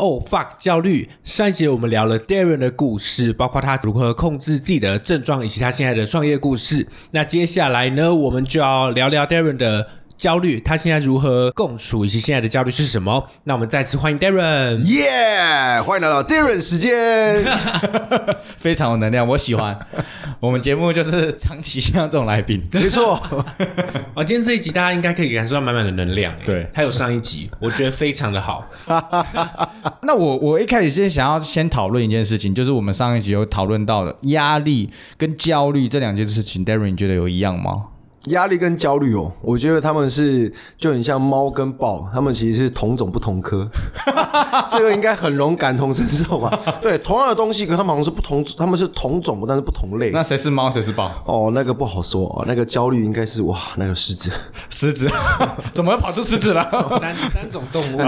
Oh fuck，焦虑。上一集我们聊了 Darren 的故事，包括他如何控制自己的症状，以及他现在的创业故事。那接下来呢，我们就要聊聊 Darren 的焦虑，他现在如何共处，以及现在的焦虑是什么。那我们再次欢迎 Darren。耶！欢迎来到 Darren 时间。非常有能量，我喜欢。我们节目就是长期需要这种来宾。没错，哦，今天这一集大家应该可以感受到满满的能量。哎对还有上一集，我觉得非常的好。那我我一开始先想要先讨论一件事情，就是我们上一集有讨论到的压力跟焦虑这两件事情，Darren 你觉得有一样吗？压力跟焦虑哦，我觉得他们是就很像猫跟豹，他们其实是同种不同科。这个应该很容感同身受吧？对，同样的东西，可他们好像是不同，他们是同种，但是不同类。那谁是猫，谁是豹？哦，那个不好说哦，那个焦虑应该是哇，那个狮子。狮子？怎么又跑出狮子了？三三种动物，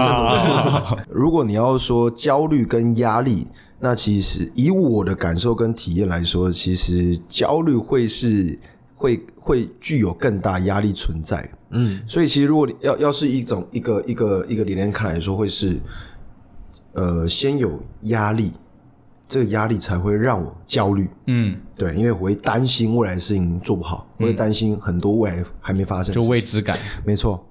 如果你要说焦虑跟压力，那其实以我的感受跟体验来说，其实焦虑会是会会具有更大压力存在。嗯，所以其实如果要要是一种一个一个一个理念看来说，会是呃先有压力，这个压力才会让我焦虑。嗯，对，因为我会担心未来的事情做不好，我会担心很多未来还没发生就，未知感。没错，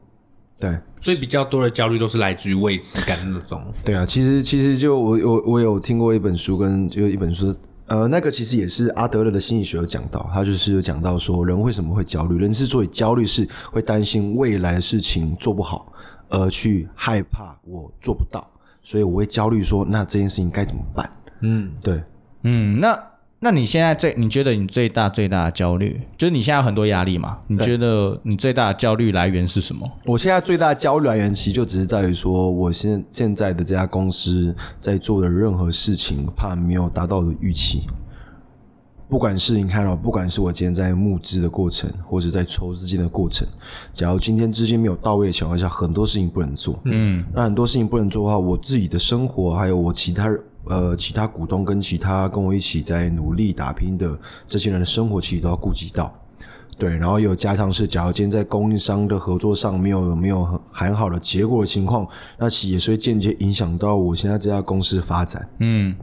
对。所以比较多的焦虑都是来自于未知感那种。对啊，其实其实就我我我有听过一本书，跟就一本书，呃，那个其实也是阿德勒的心理学有讲到，他就是有讲到说人为什么会焦虑，人之所以焦虑是会担心未来的事情做不好，而去害怕我做不到，所以我会焦虑说那这件事情该怎么办？嗯，对，嗯，那那你现在最你觉得你最大最大的焦虑，就是你现在有很多压力嘛？你觉得你最大的焦虑来源是什么？我现在最大的焦虑来源其实就只是在于说，我现现在的这家公司在做的任何事情，怕没有达到我的预期。不管是你看到、不管是我今天在募资的过程，或者在筹资金的过程，假如今天资金没有到位的情况下，很多事情不能做。嗯，那很多事情不能做的话，我自己的生活，还有我其他呃其他股东跟其他跟我一起在努力打拼的这些人的生活，其实都要顾及到。对，然后有加上是，假如今天在供应商的合作上没有没有很很好的结果的情况，那其实也是会间接影响到我现在这家公司发展。嗯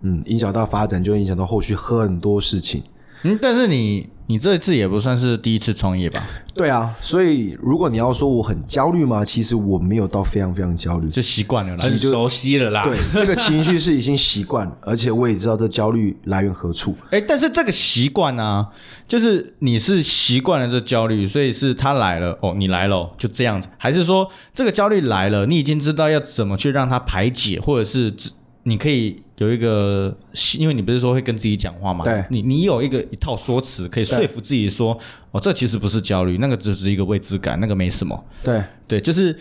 嗯，影响到发展，就会影响到后续很多事情。嗯，但是你你这一次也不算是第一次创业吧？对啊，所以如果你要说我很焦虑吗？其实我没有到非常非常焦虑。就习惯了啦。很熟悉了啦。对，这个情绪是已经习惯了，而且我也知道这焦虑来源何处。哎，但是这个习惯啊，就是你是习惯了这焦虑，所以是他来了哦，你来了哦就这样子，还是说这个焦虑来了，你已经知道要怎么去让它排解，或者是只你可以有一个，因为你不是说会跟自己讲话吗？对你你有一个一套说辞可以说服自己说，哦，这其实不是焦虑，那个只是一个未知感，那个没什么。对，对，就是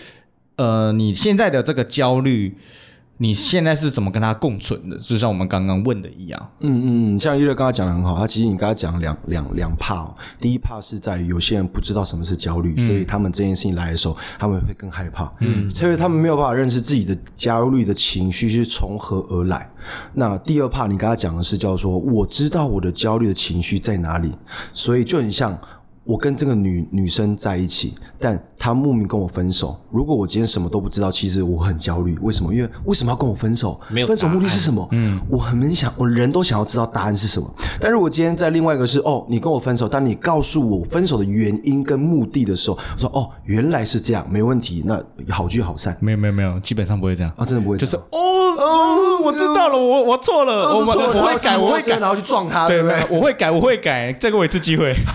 呃，你现在的这个焦虑，你现在是怎么跟他共存的？就像我们刚刚问的一样。嗯嗯嗯，像一乐刚刚讲的很好，他其实你刚刚讲两两两怕哦。第一怕是在于有些人不知道什么是焦虑，所以他们这件事情来的时候，他们会更害怕，嗯，所以他们没有办法认识自己的焦虑的情绪是从何而来。那第二怕，你刚刚讲的是叫做我知道我的焦虑的情绪在哪里，所以就很像。我跟这个女女生在一起，但她莫名跟我分手。如果我今天什么都不知道，其实我很焦虑。为什么？因为为什么要跟我分手？没有分手目的是什么？嗯，我很想，我人都想要知道答案是什么。但如果今天在另外一个是哦，你跟我分手，但你告诉我分手的原因跟目的的时候，我说哦，原来是这样，没问题，那好聚好散没有没有没有，基本上不会这样。啊，真的不会，就是哦哦，我知道了，我我错了，我哦错了我会改，我会改，然后去撞他，对不对？我会改，我会改，再给我一次机会。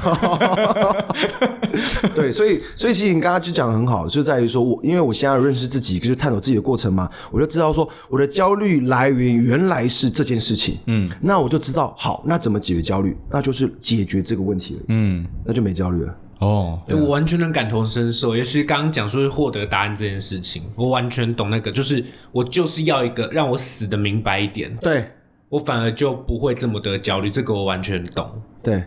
对，所以所以其实你刚刚就讲的很好，就在于说我因为我现在认识自己，就是探索自己的过程嘛，我就知道说我的焦虑来源原来是这件事情，嗯，那我就知道好，那怎么解决焦虑？那就是解决这个问题了，嗯，那就没焦虑了。哦，对我完全能感同身受，尤其是刚刚讲说获得答案这件事情，我完全懂那个，就是我就是要一个让我死的明白一点，对我反而就不会这么的焦虑，这个我完全懂。对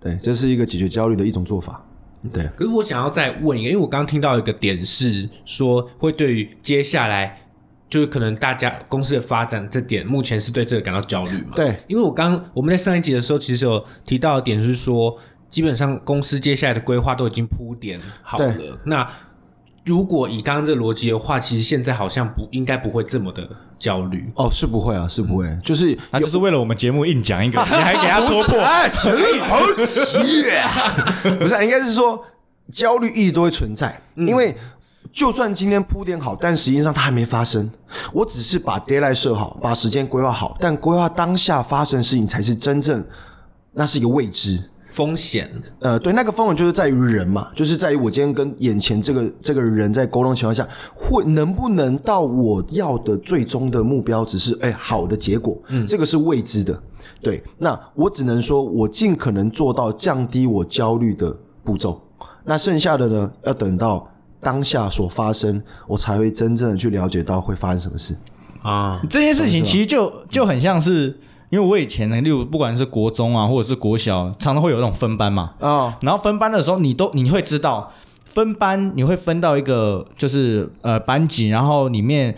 对，这是一个解决焦虑的一种做法。对，可是我想要再问一个，因为我刚刚听到一个点是说，会对于接下来就是可能大家公司的发展这点，目前是对这个感到焦虑嘛？对，因为我刚我们在上一集的时候，其实有提到的点是说，基本上公司接下来的规划都已经铺点好了。那如果以刚刚这个逻辑的话，其实现在好像不应该不会这么的焦虑。哦，是不会啊，是不会，就是他就是为了我们节目硬讲一个，你还给他戳破。哎，神好奇啊！不是啊，应该是说焦虑一直都会存在，因为就算今天铺垫好，但实际上它还没发生。我只是把 d a y l i g h t 设好，把时间规划好，但规划当下发生的事情才是真正，那是一个未知。风险，呃，对，那个风险就是在于人嘛，就是在于我今天跟眼前这个这个人在沟通情况下，会能不能到我要的最终的目标，只是哎好的结果，嗯，这个是未知的。对，那我只能说我尽可能做到降低我焦虑的步骤，那剩下的呢，要等到当下所发生，我才会真正的去了解到会发生什么事。啊，这件事情其实就就很像是，因为我以前呢，例如不管是国中啊，或者是国小，常常会有那种分班嘛。哦，然后分班的时候，你都你会知道，分班你会分到一个就是呃班级，然后里面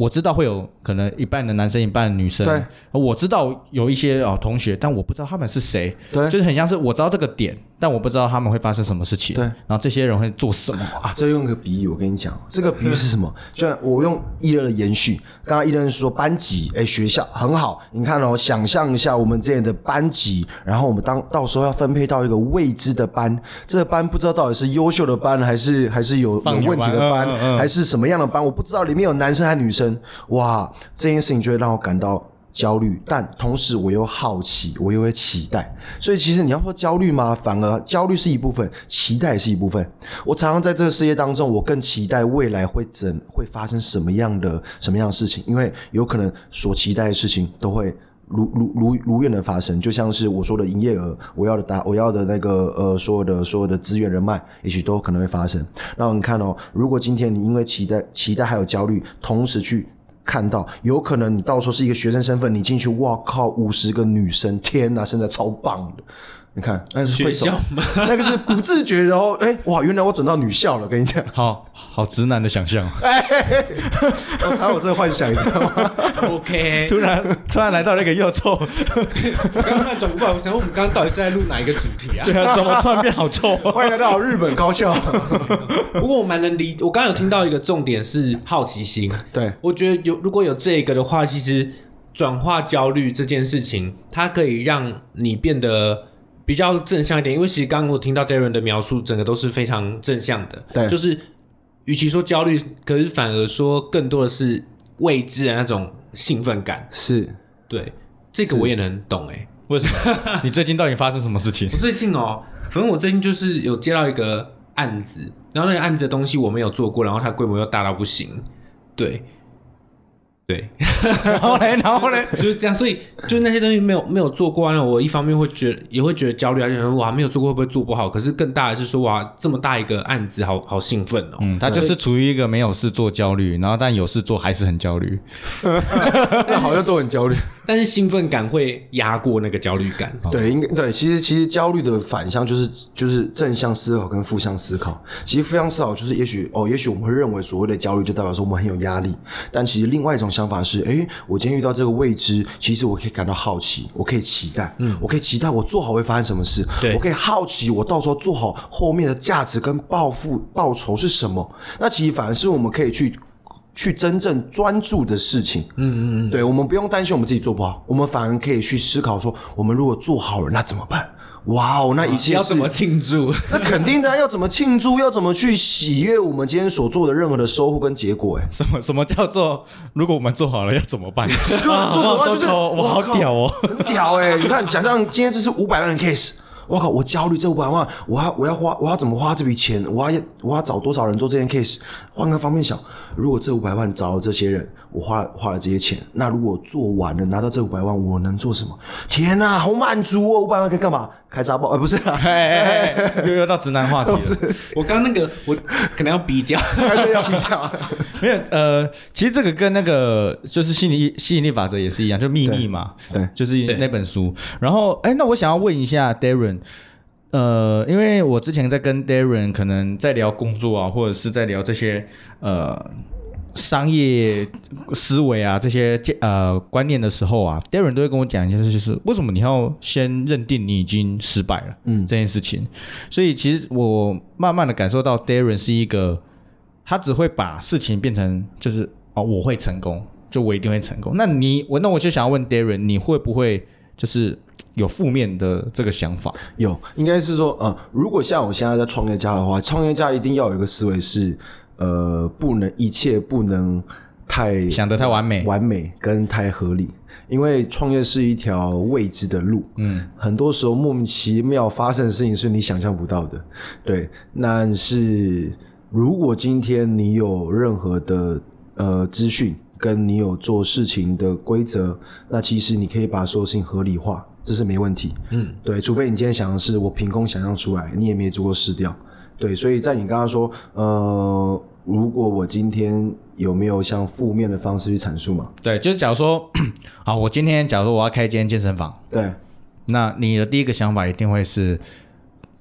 我知道会有可能一半的男生，一半的女生。对，我知道有一些哦同学，但我不知道他们是谁。对就是很像是我知道这个点，但我不知道他们会发生什么事情。对然后这些人会做什么。啊，这用个比喻，我跟你讲，这个比喻是什么？就像我用一乐的延续，刚刚一乐是说班级，哎，学校很好，你看哦，想象一下我们之前的班级，然后我们当到时候要分配到一个未知的班，这个班不知道到底是优秀的班，还是还是有有问题的班，还是什么样的班，我不知道里面有男生还是女生，哇，这件事情就会让我感到。焦虑，但同时我又好奇，我又会期待，所以其实你要说焦虑吗？反而焦虑是一部分，期待是一部分。我常常在这个世界当中，我更期待未来会怎会发生什么样的什么样的事情，因为有可能所期待的事情都会如如如如愿的发生，就像是我说的营业额，我要的达我要的那个呃所有的所有的资源人脉，也许都可能会发生。那你看哦，如果今天你因为期待期待还有焦虑，同时去看到，有可能你到时候是一个学生身份，你进去，哇靠，五十个女生，天哪，现在超棒的。你看，那是会学校吗？那个是不自觉的哦。哎，哇，原来我转到女校了，跟你讲，好好直男的想象，我常有这个幻想，你知道吗？OK，突然突然来到那个又臭，我刚刚转过来，我想说我们刚刚到底是在录哪一个主题啊？对啊，怎么突然变好臭？欢迎来到日本高校。不过我蛮能理，我刚刚有听到一个重点是好奇心。对，我觉得有如果有这个的话，其实转化焦虑这件事情，它可以让你变得比较正向一点。因为其实刚刚我听到 Darren 的描述，整个都是非常正向的。对就是与其说焦虑，可是反而说更多的是未知的那种兴奋感。是对，这个我也能懂诶、为什么？你最近到底发生什么事情我？最近哦，反正我最近就是有接到一个案子，然后那个案子的东西我没有做过，然后它规模又大到不行，对，对，然后嘞，然后嘞，就是这样，所以就是那些东西没有没有做过啊，那我一方面会觉得也会觉得焦虑啊，就想说哇没有做过会不会做不好？可是更大的是说哇这么大一个案子，好好兴奋哦。嗯，他就是处于一个没有事做焦虑，然后但有事做还是很焦虑。那好像都很焦虑。但是兴奋感会压过那个焦虑感。对，应该对。其实其实焦虑的反向就是就是正向思考跟负向思考。其实负向思考就是也许哦，也许我们会认为所谓的焦虑就代表说我们很有压力，但其实另外一种想法是，诶，我今天遇到这个未知，其实我可以感到好奇，我可以期待，嗯，我可以期待我做好会发生什么事，对我可以好奇我到时候做好后面的价值跟报复报酬是什么。那其实反而是我们可以去。去真正专注的事情，嗯嗯嗯，对，我们不用担心我们自己做不好，我们反而可以去思考说，我们如果做好了，那怎么办？哇哦，那一切是要怎么庆祝？那肯定的啊，要怎么庆祝？要怎么去喜悦我们今天所做的任何的收获跟结果？哎，什么什么叫做如果我们做好了要怎么办？就 做怎么办？就是我好屌哦！很屌哎！你看，假设今天这是五百万的 case，我靠，我焦虑这五百万，我要我要花，我要怎么花这笔钱？我要我要找多少人做这件 case？换个方面想，如果这五百万找了这些人，我花了花了这些钱，那如果做完了拿到这五百万，我能做什么？天哪、好满足哦！五百万可以干嘛？开杂报？呃，不是、啊，哎哎哎，又又到直男话题了。我刚那个我可能要逼掉。对，要比掉。没有 呃，其实这个跟那个就是吸引力吸引力法则也是一样，就秘密嘛，对就是那本书。然后哎，那我想要问一下 Darren。呃，因为我之前在跟 Darren 可能在聊工作啊，或者是在聊这些呃商业思维啊这些呃观念的时候啊，Darren 都会跟我讲一件事，就是为什么你要先认定你已经失败了，嗯这件事情。所以其实我慢慢的感受到 Darren 是一个他只会把事情变成就是哦，我会成功，就我一定会成功。那你我那我就想要问 Darren，你会不会就是有负面的这个想法？有，应该是说，呃，如果像我现在在创业家的话，创业家一定要有一个思维是，呃，不能一切不能太想得太完美。完美跟太合理，因为创业是一条未知的路，嗯，很多时候莫名其妙发生的事情是你想象不到的，对，但是如果今天你有任何的呃资讯，跟你有做事情的规则，那其实你可以把所有事情合理化，这是没问题，嗯，对，除非你今天想的是我凭空想象出来，你也没做过试掉，对，所以在你刚刚说，呃，如果我今天有没有向负面的方式去阐述嘛？对，就是假如说 啊，我今天假如说我要开一间健身房，对，那你的第一个想法一定会是，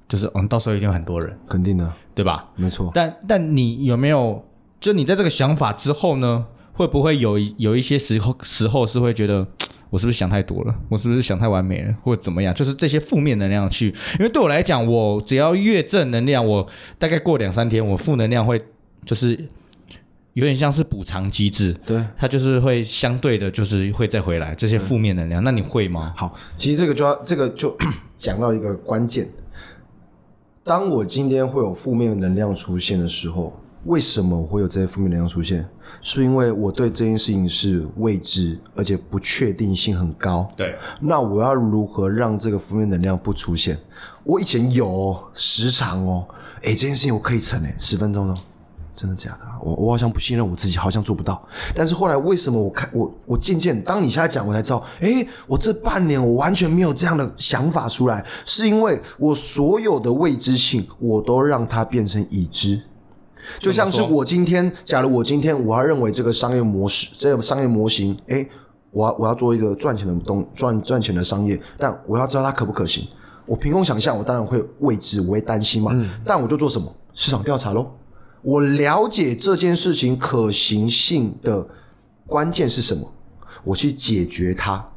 就是嗯，到时候一定有很多人，肯定的，对吧？没错。但但你有没有，就你在这个想法之后呢，会不会有有一些时候时候是会觉得，我是不是想太多了？我是不是想太完美了，或者怎么样？就是这些负面能量去，因为对我来讲，我只要越正能量，我大概过两三天，我负能量会就是有点像是补偿机制，对，它就是会相对的，就是会再回来这些负面能量。那你会吗？好，其实这个就要这个就 讲到一个关键。当我今天会有负面能量出现的时候，为什么我会有这些负面能量出现？是因为我对这件事情是未知，而且不确定性很高。对，那我要如何让这个负面能量不出现？我以前有哦时长哦，诶，这件事情我可以成诶，十分钟哦，真的假的啊？我我好像不信任我自己，好像做不到。但是后来为什么我看我我渐渐，当你现在讲，我才知道，诶，我这半年我完全没有这样的想法出来，是因为我所有的未知性，我都让它变成已知。就像是我今天，假如我今天我要认为这个商业模式，这个商业模型，诶，我要我要做一个赚钱的东赚赚钱的商业，但我要知道它可不可行。我凭空想象，我当然会未知，我会担心嘛。但我就做什么市场调查喽。我了解这件事情可行性的关键是什么，我去解决它。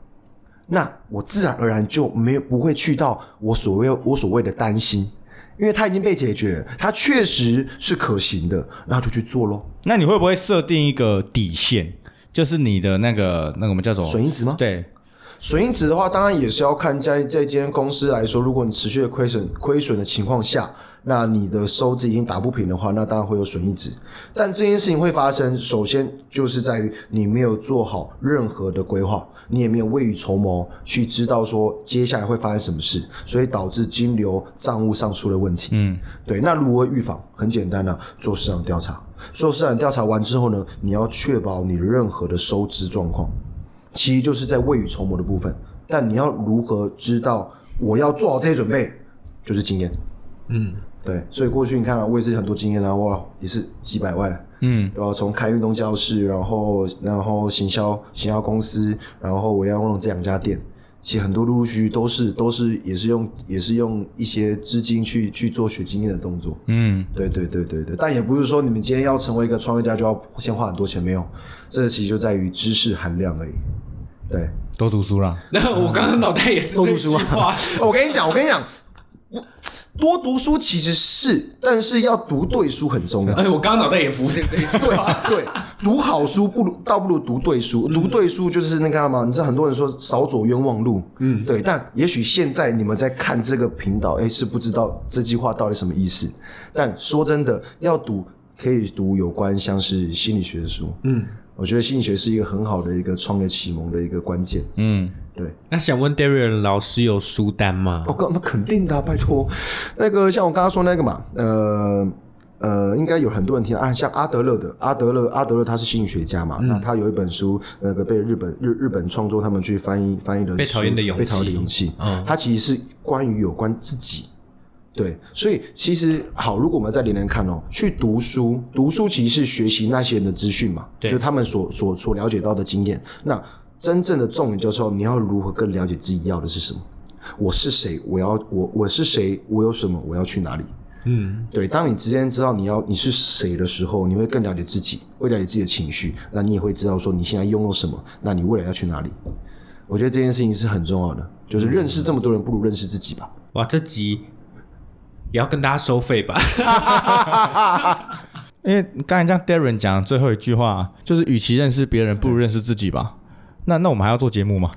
那我自然而然就没有不会去到我所谓我所谓的担心，因为它已经被解决，它确实是可行的，那就去做喽。那你会不会设定一个底线，就是你的那个那个我们叫做损益值吗？对，损益值的话，当然也是要看在这间公司来说，如果你持续的亏损亏损的情况下，那你的收支已经打不平的话，那当然会有损益值。但这件事情会发生，首先就是在于你没有做好任何的规划，你也没有未雨绸缪去知道说接下来会发生什么事，所以导致金流账务上出了问题。嗯，对，那如何预防？很简单啊，做市场调查。做市场调查完之后呢，你要确保你任何的收支状况，其实就是在未雨绸缪的部分。但你要如何知道我要做好这些准备，就是经验。嗯，对，所以过去你看啊，我也是很多经验啊，哇，也是几百万，嗯，然后从开运动教室，然后然后行销行销公司，然后我要用这两家店，其实很多陆陆续续都是都是也是用也是用一些资金去去做学经验的动作，嗯，对对对对对，但也不是说你们今天要成为一个创业家就要先花很多钱，没有，这个其实就在于知识含量而已，对，多读书啦。那我刚刚脑袋也是这句多读书话啊，我跟你讲，我跟你讲，我多读书其实是，但是要读对书很重要。哎，我刚刚脑袋也浮现这一句话。对，读好书不如倒不如读对书。读对书就是那个嘛，你知道很多人说少走冤枉路，嗯，对。但也许现在你们在看这个频道，哎，是不知道这句话到底什么意思。但说真的，要读可以读有关像是心理学的书，嗯，我觉得心理学是一个很好的一个创业启蒙的一个关键。嗯，对，那想问 Darren 老师有书单吗？我刚那肯定的啊、拜托。那个像我刚刚说那个嘛，呃呃，应该有很多人听啊，像阿德勒的阿德勒，阿德勒他是心理学家嘛，那他有一本书，那个被日本日日本创作他们去翻译翻译的被讨厌的勇气被讨厌的勇气，嗯他其实是关于有关自己。对，所以其实好，如果我们再连连看哦，去读书，读书其实是学习那些人的资讯嘛，对就他们所所所了解到的经验。那真正的重点就是说，你要如何更了解自己要的是什么？我是谁？我要我我是谁？我有什么？我要去哪里？嗯，对，当你之间知道你要你是谁的时候，你会更了解自己，会了解自己的情绪，那你也会知道说你现在拥有什么，那你未来要去哪里。我觉得这件事情是很重要的，就是认识这么多人，不如认识自己吧。哇，这集也要跟大家收费吧？因为刚才像 Darren 讲的最后一句话，就是与其认识别人，不如认识自己吧。那那我们还要做节目吗？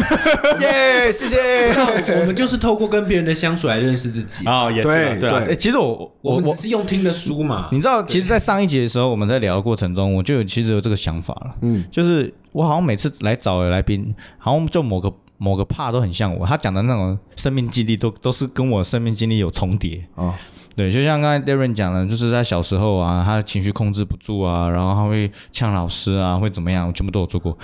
耶，谢谢。我们就是透过跟别人的相处来认识自己。啊，也是啊对其实我我我我，是用听的书嘛。你知道，其实，在上一集的时候，我们在聊的过程中，我就有其实有这个想法了。嗯，就是我好像每次来找的来宾，好像就某个某个 part 都很像我，他讲的那种生命经历都都是跟我生命经历有重叠。哦，对，就像刚才 Darren 讲的，就是在小时候啊，他的情绪控制不住啊，然后他会呛老师啊，会怎么样，我全部都有做过。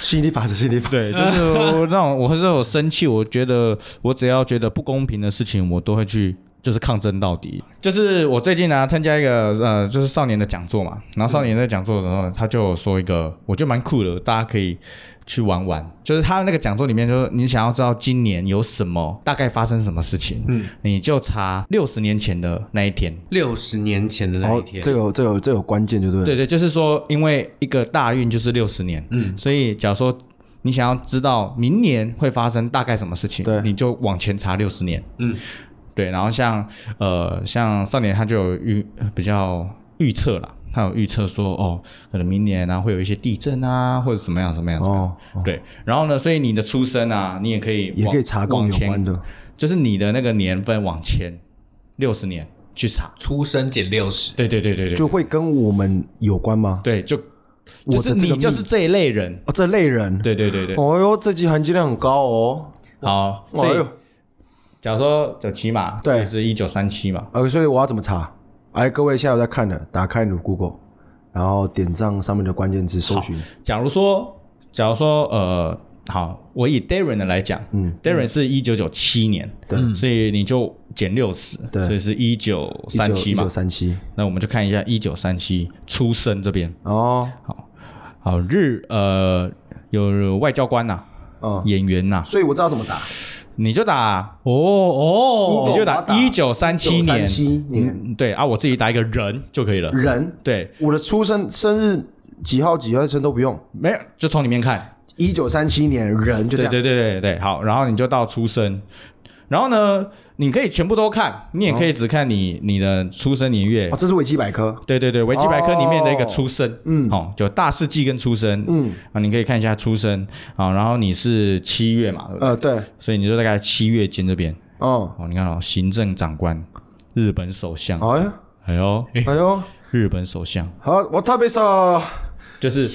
吸引力法则，吸引力法则。对，就是我那种，我或者我生气，我觉得我只要觉得不公平的事情，我都会去。就是抗争到底。就是我最近呢、参加一个呃，就是少年的讲座嘛。然后少年在讲座的时候，他就有说一个，我觉得蛮酷的，大家可以去玩玩。就是他那个讲座里面，就是你想要知道今年有什么大概发生什么事情，嗯，你就查六十年前的那一天。六十年前的那一天，这有这有这有关键，对不对？对对，就是说，因为一个大运就是六十年，嗯，所以假如说你想要知道明年会发生大概什么事情，对你就往前查六十年，嗯，对，然后像呃像少年他就有预比较预测啦，他有预测说哦，可能明年啊会有一些地震啊，或者什么样什么样什么样，哦，对，然后呢，所以你的出生啊，你也可以也往可以查供往前有关的。就是你的那个年份往前六十年去查，出生减六十，对对对对对，就会跟我们有关吗？对就就是你就是命这一类人，哦，这类人。对对对对。哦哟，这集含金量很高哦。好，所以假如说九七嘛，对。所以是一九三七嘛，呃，所以我要怎么查？哎，各位现在有在看的，打开你的 Google，然后点上上面的关键字搜寻。假如说，假如说，呃，好，我以 Darren 的来讲，嗯，Darren 是一九九七年，对。所以你就减六十，对。所以是一九三七嘛。一九，三七。那我们就看一下一九三七出生这边，哦，好好日呃有外交官呐、嗯，演员呐、所以我知道怎么打。你就打，哦哦。你就打一九三七年，1937年。嗯对啊，我自己打一个人就可以了，人，对，我的出生生日几号几号生都不用。没有就从里面看，一九三七年人就这样。对对对对对，好，然后你就到出生，然后呢，你可以全部都看，你也可以只看你你的出生年月。哦，。这是维基百科。对对对，维基百科里面的一个出生，嗯。哦，就大事记跟出生，嗯，啊，你可以看一下出生，啊，然后你是七月嘛，对不对？呃，对，所以你就大概七月间这边，哦，哦，你看哦，行政长官，日本首相，哎呀，哎呦，哎呦，日本首相。好，我特别少，就是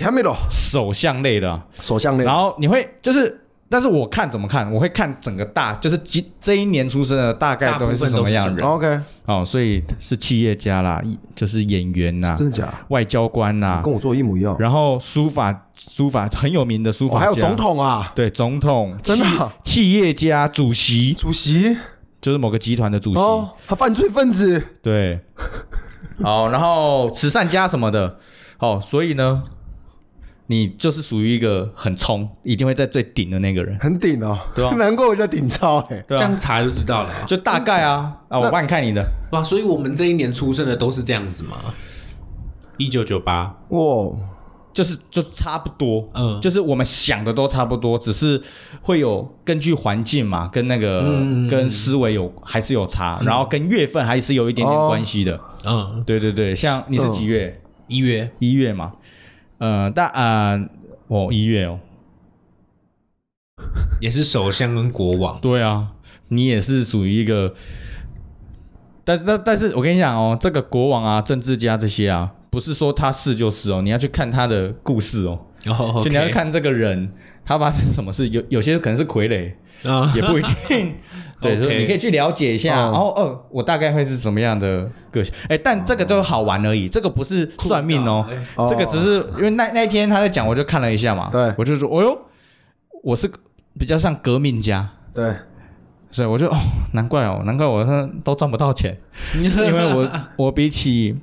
首相类的。啊，首相类。然。后你会就是，但是我看怎么看？我会看整个大，就是今这一年出生的大概都会是什么样的人。OK，哦，所以是企业家啦，一就是演员呐、真的假？外交官呐、跟我做一模一样。然后书法书法很有名的书法家，哦还有总统啊，对总统，真的啊？企企业家、主席，主席？就是某个集团的主席，哦，他犯罪分子，对。好，然后慈善家什么的，哦，所以呢，你就是属于一个很冲，一定会在最顶的那个人，很顶哦，对啊。难怪我叫顶超哎。对啊。这样，查就知道了啊。就大概啊啊，我帮你看你的，哇，所以我们这一年出生的都是这样子吗？一九九八，哇，就是就差不多，嗯。就是我们想的都差不多，只是会有根据环境嘛，跟那个、嗯跟思维有还是有差，然后跟月份还是有一点点哦关系的。嗯，对对对，像你是几月？一月。一月嘛，呃，但呃，哦，一月哦，也是首相跟国王，对啊，你也是属于一个，但是但但是我跟你讲哦，这个国王啊、政治家这些啊，不是说他是就是哦，你要去看他的故事哦，哦，就你要看这个人他发生什么事，有有些可能是傀儡，啊，也不一定。对以你可以去了解一下，哦。然后哦，我大概会是什么样的个性？哎，但这个都好玩而已，这个不是算命哦，哦这个只是因为那那一天他在讲，我就看了一下嘛，对。我就说，哦哟，我是比较像革命家，对，所以我就哦，难怪哦，难怪我说都赚不到钱，因为我 我比起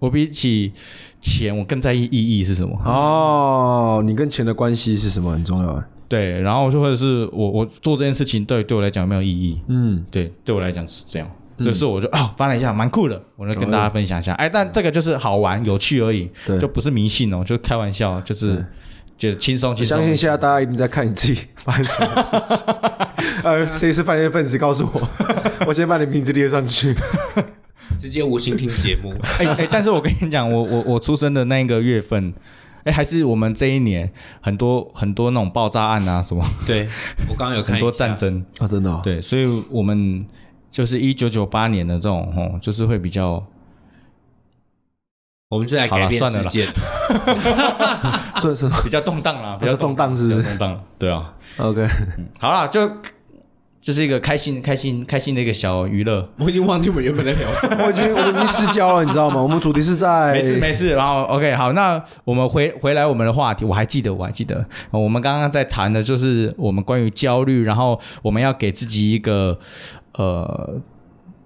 我比起钱，我更在意意义是什么。哦，你跟钱的关系是什么很重要啊。对，然后就或者是我我做这件事情对对我来讲有没有意义？嗯，对，对我来讲是这样。所以说我就啊、翻了一下，蛮酷的，我就跟大家分享一下。哎，但这个就是好玩、有趣而已，对就不是迷信哦，就开玩笑，就是对觉得轻松我轻松相。信现在大家一定在看你自己发生什么事情。呃，谁是犯罪分子？告诉我，我先把你名字列上去。直接无心听节目。哎哎，但是我跟你讲，我我我出生的那个月份，哎，还是我们这一年很多很多那种爆炸案啊，什么对我刚刚有看很多战争，啊，真的、哦，对，所以我们就是一九九八年的这种，哦，就是会比较我们就来改变好了算了啦世界。算是 比较动荡啦，比较动荡是不是动荡，对啊。OK。好啦，就就是一个开心、开心、开心的一个小娱乐。我已经忘记我们原本在聊什么。我已经我已经失焦了，你知道吗？我们主题是在没事没事，然后 OK 好，那我们回回来我们的话题，我还记得我还记得，呃我们刚刚在谈的就是我们关于焦虑，然后我们要给自己一个呃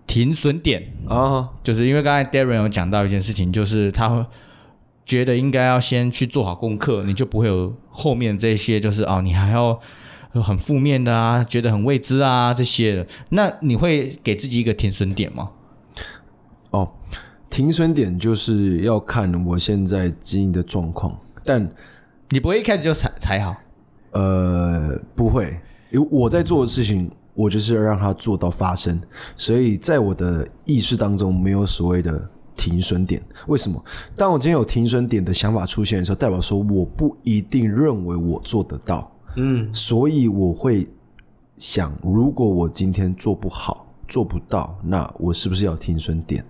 停损点，啊，就是因为刚才 Darren 有讲到一件事情，就是他觉得应该要先去做好功课，你就不会有后面这些，就是哦，你还要很负面的啊，觉得很未知啊这些的。那你会给自己一个停损点吗？哦，停损点就是要看我现在经营的状况，但你不会一开始就踩踩好，呃不会，因为我在做的事情，我就是要让它做到发生，所以在我的意识当中没有所谓的停损点。为什么？当我今天有停损点的想法出现的时候，代表说我不一定认为我做得到，嗯，所以我会想，如果我今天做不好、做不到，那我是不是要停损点？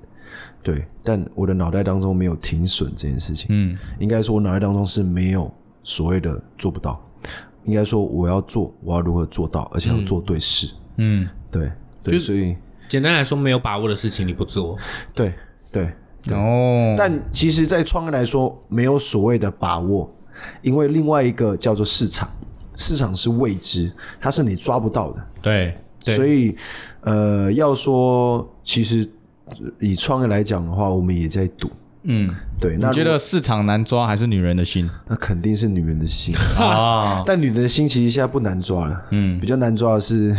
对，但我的脑袋当中没有停损这件事情。嗯应该说，我脑袋当中是没有所谓的做不到，应该说我要做，我要如何做到，而且要做对事。嗯对对，就所以简单来说，没有把握的事情你不做。对对，哦，但其实，在创业来说，没有所谓的把握，因为另外一个叫做市场，市场是未知，它是你抓不到的。对对所以，呃，要说其实呃以创业来讲的话，我们也在赌。嗯，对，那你觉得市场难抓还是女人的心那肯定是女人的心，啊？但女人的心其实现在不难抓了。嗯比较难抓的是，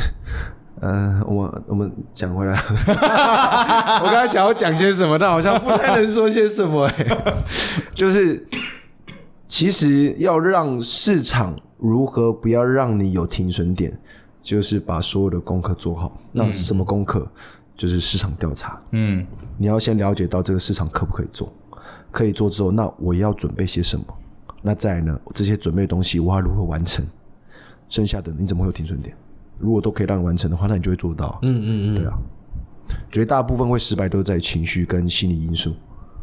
呃，我们我们讲回来，我刚才想要讲些什么，但好像不太能说些什么、欸。就是其实要让市场如何不要让你有停损点，就是把所有的功课做好。那什么功课？就是市场调查。嗯你要先了解到这个市场可不可以做，可以做之后，那我要准备些什么？那再来呢？这些准备的东西我要如何完成？剩下的你怎么会有停损点？如果都可以让你完成的话，那你就会做到。嗯嗯嗯，对啊，绝大部分会失败都是在情绪跟心理因素。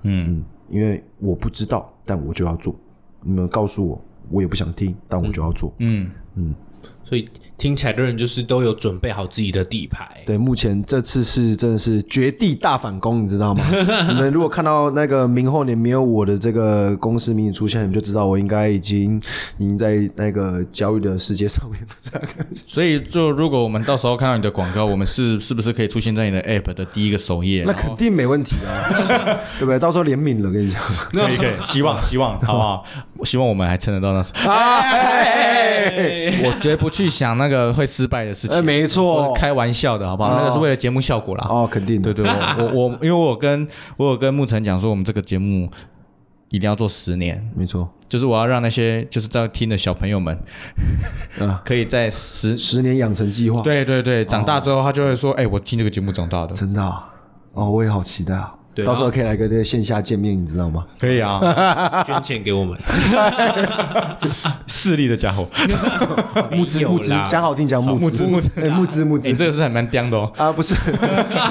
嗯嗯因为我不知道，但我就要做。你们告诉我，我也不想听，但我就要做。嗯，所以听起来的人就是都有准备好自己的底牌。对，目前这次是真的是绝地大反攻，你知道吗？你们如果看到那个明后年没有我的这个公司名字出现，你们就知道我应该已经已经在那个交易的世界上面所以就如果我们到时候看到你的广告，我们是是不是可以出现在你的 App 的第一个首页？那肯定没问题啊，对不对？到时候联名了，跟你讲。可以可以，希望希望好不好？我希望我们还撑得到那时候。哎，我绝不去想那个会失败的事情。哎没错开玩笑的好不好？哦那个是为了节目效果啦。哦，肯定的。对对，我我我，因为我跟我有跟沐晨讲说，我们这个节目一定要做十年，没错就是我要让那些就是在听的小朋友们，啊，可以在十十年养成计划，，对对对长大之后，他就会说，哎，我听这个节目长大的，真的啊哦，我也好期待啊。对到时候可以来个这个线下见面，你知道吗？可以啊，捐钱给我们，势利的家伙，募 资募资，讲好听讲募资。募资哎募资募你资。这个是还蛮刁的哦。啊，不是，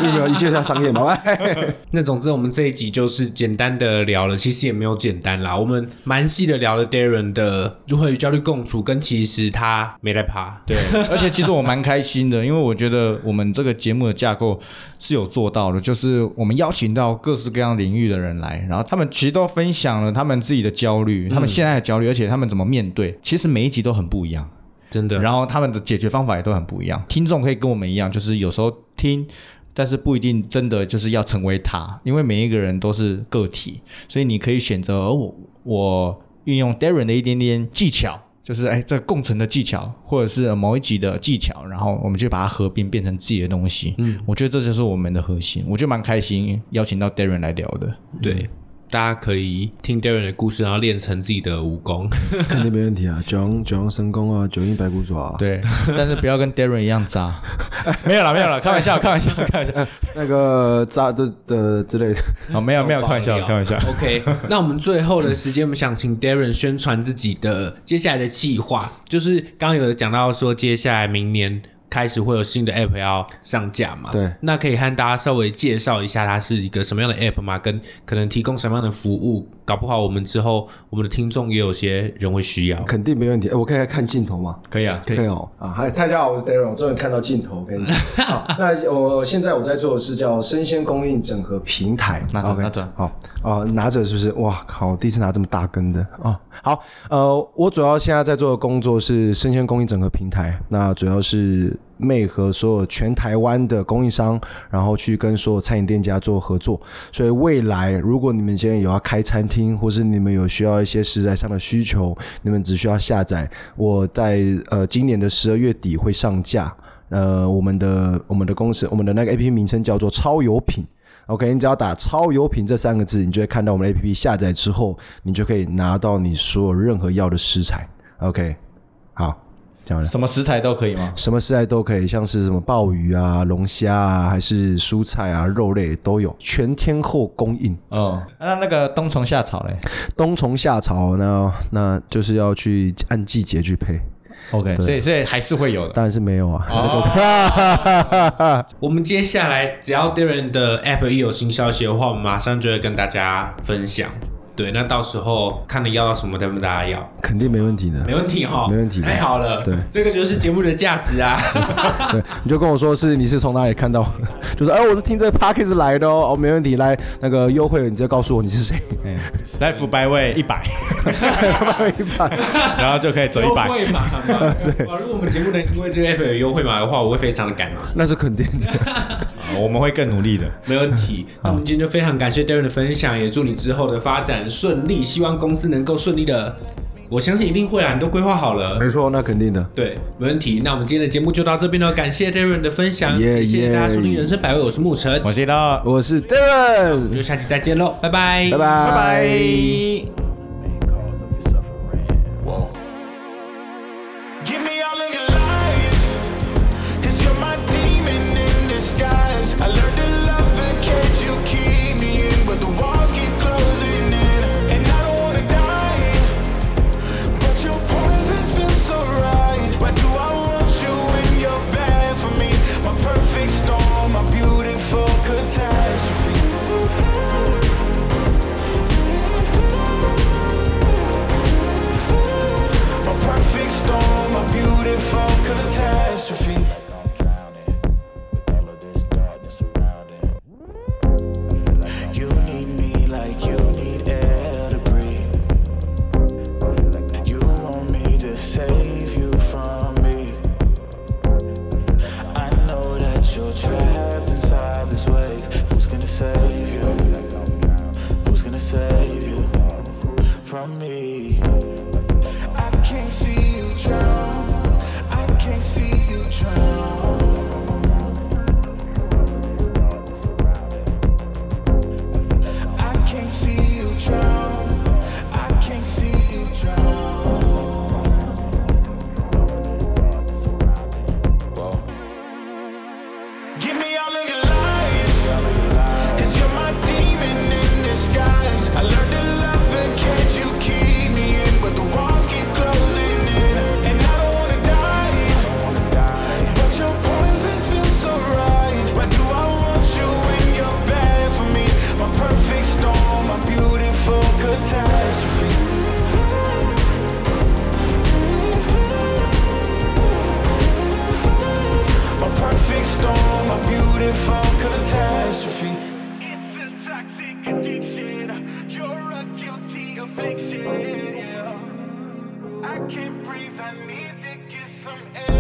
没 有没有，一切像商业嘛。哎那总之，我们这一集就是简单的聊了，其实也没有简单啦，我们蛮细的聊了 Darren 的如何与焦虑共处，跟其实他没在怕，对，而且其实我蛮开心的，因为我觉得我们这个节目的架构是有做到的，就是我们邀请到各式各样领域的人来，然后他们其实都分享了他们自己的焦虑，他们现在的焦虑，而且他们怎么面对，其实每一集都很不一样。真的。然后他们的解决方法也都很不一样。听众可以跟我们一样，就是有时候听，但是不一定真的就是要成为他，因为每一个人都是个体，所以你可以选择哦我我运用 Darren 的一点点技巧。就是哎，这个共存的技巧，或者是某一集的技巧，然后我们就把它合并变成自己的东西。嗯，我觉得这就是我们的核心。我觉得蛮开心，邀请到 Darren 来聊的。对，大家可以听 Darren 的故事，然后练成自己的武功。肯定没问题啊，九阳九阳神功啊，九阴白骨爪啊，对，但是不要跟 Darren 一样渣。没有了，没有了，开玩笑，开玩笑，开玩笑。那个渣的的之类的。哦，没有，没有，开玩笑，开玩笑。OK，那我们最后的时间，我们想请 Darren 宣传自己的接下来的计划，就是刚刚有讲到说，接下来明年开始会有新的 App 要上架嘛？对，那可以和大家稍微介绍一下它是一个什么样的 App 吗？跟可能提供什么样的服务？搞不好我们之后我们的听众也有些人会需要。肯定没问题。哎，我可以来看镜头吗？可以啊，可以可以哦。啊，嗨，大家好，我是 Darren，我终于看到镜头，我跟你讲。好，那我现在我在做的是叫生鲜供应整合平台。拿着 OK，拿着好啊，拿着是不是？哇靠，我第一次拿这么大根的哦。好，呃，我主要现在在做的工作是生鲜供应整合平台，那主要是魅和所有全台湾的供应商，然后去跟所有餐饮店家做合作。所以未来如果你们今天有要开餐厅，或是你们有需要一些食材上的需求，你们只需要下载。我在呃今年的十二月底会上架。呃，我们的我们的公司，我们的那个 A P P 名称叫做超有品。OK，你只要打“超有品”这三个字，你就会看到我们 A P P 下载之后，你就可以拿到你所有任何要的食材。OK，好，讲完了。什么食材都可以吗？什么食材都可以，像是什么鲍鱼啊、龙虾啊，还是蔬菜啊、肉类都有，全天候供应。哦，那那个冬虫夏草嘞冬虫夏草呢，那就是要去按季节去配，？OK，所以所以还是会有的。当然是没有啊。哦，我们接下来只要 Darren 的 App 一有新消息的话，我们马上就会跟大家分享。对，那到时候看你要到什么，再跟大家要，肯定没问题的。没问题哈，没问题太好了，对这个就是节目的价值啊。对，你就跟我说是你是从哪里看到，就是哎，我是听这个 p a c k a g e 来的哦，哦，没问题，来那个优惠，你再告诉我你是谁，嗯来福百味一百，一百，然后就可以折一百。优惠码，哇！如果我们节目能因为这个 app 有优惠码的话，我会非常的感激。那是肯定的。我们会更努力的。没问题。那我们今天就非常感谢 Darren 的分享，也祝你之后的发展顺利，希望公司能够顺利的，我相信一定会啊，你都规划好了。没错，那肯定的。对，没问题。那我们今天的节目就到这边了，感谢 Darren 的分享也谢谢大家耶收听《人生百味》，我是沐晨，我是到，我是 Darren，们就下期再见喽，拜拜，拜拜，拜拜。Can't breathe. I need to get some air,